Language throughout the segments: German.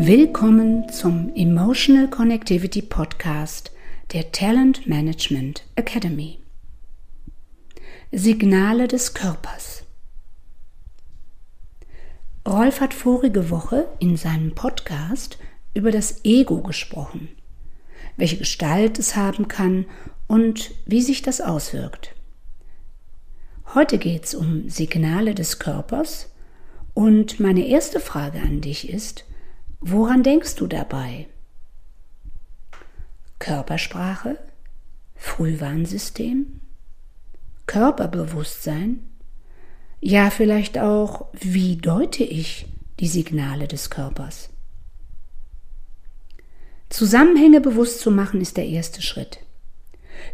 Willkommen zum Emotional Connectivity Podcast der Talent Management Academy. Signale des Körpers. Rolf hat vorige Woche in seinem Podcast über das Ego gesprochen, welche Gestalt es haben kann und wie sich das auswirkt. Heute geht es um Signale des Körpers und meine erste Frage an dich ist, woran denkst du dabei? Körpersprache? Frühwarnsystem? Körperbewusstsein? Ja, vielleicht auch, wie deute ich die Signale des Körpers? Zusammenhänge bewusst zu machen ist der erste Schritt.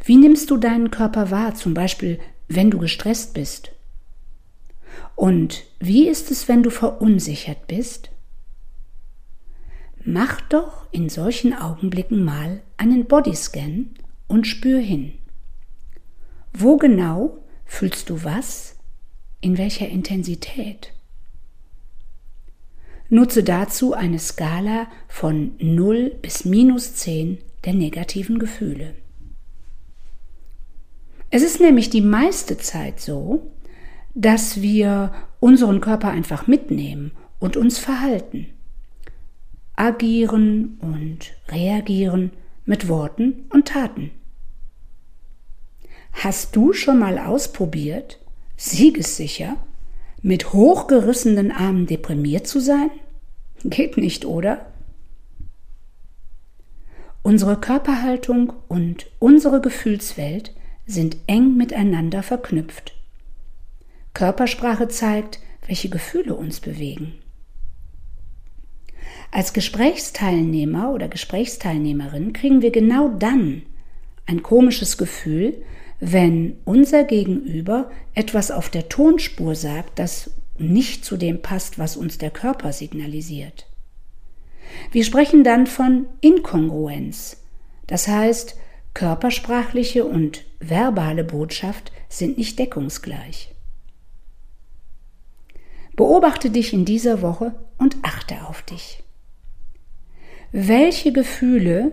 Wie nimmst du deinen Körper wahr, zum Beispiel wenn du gestresst bist? Und wie ist es, wenn du verunsichert bist? Mach doch in solchen Augenblicken mal einen Bodyscan und spür hin. Wo genau fühlst du was? In welcher Intensität? Nutze dazu eine Skala von 0 bis minus 10 der negativen Gefühle. Es ist nämlich die meiste Zeit so, dass wir unseren Körper einfach mitnehmen und uns verhalten. Agieren und reagieren mit Worten und Taten. Hast du schon mal ausprobiert, siegessicher, mit hochgerissenen Armen deprimiert zu sein? Geht nicht, oder? Unsere Körperhaltung und unsere Gefühlswelt sind eng miteinander verknüpft. Körpersprache zeigt, welche Gefühle uns bewegen. Als Gesprächsteilnehmer oder Gesprächsteilnehmerin kriegen wir genau dann ein komisches Gefühl, wenn unser Gegenüber etwas auf der Tonspur sagt, das nicht zu dem passt, was uns der Körper signalisiert. Wir sprechen dann von Inkongruenz. Das heißt, körpersprachliche und verbale Botschaft sind nicht deckungsgleich. Beobachte dich in dieser Woche und achte auf dich. Welche Gefühle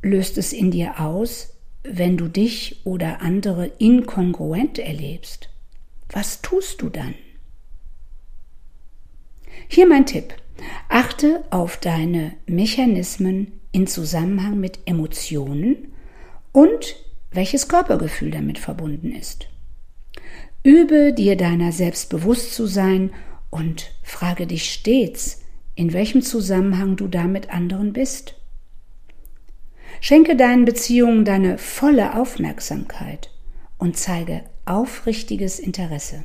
löst es in dir aus, wenn du dich oder andere inkongruent erlebst? Was tust du dann? Hier mein Tipp. Achte auf deine Mechanismen in Zusammenhang mit Emotionen und welches Körpergefühl damit verbunden ist. Übe dir deiner selbst bewusst zu sein und frage dich stets, in welchem Zusammenhang du da mit anderen bist. Schenke deinen Beziehungen deine volle Aufmerksamkeit und zeige aufrichtiges Interesse.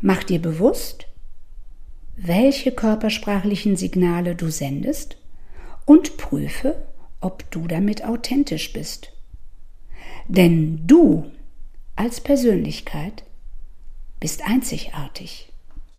Mach dir bewusst, welche körpersprachlichen Signale du sendest und prüfe, ob du damit authentisch bist. Denn du als Persönlichkeit bist einzigartig.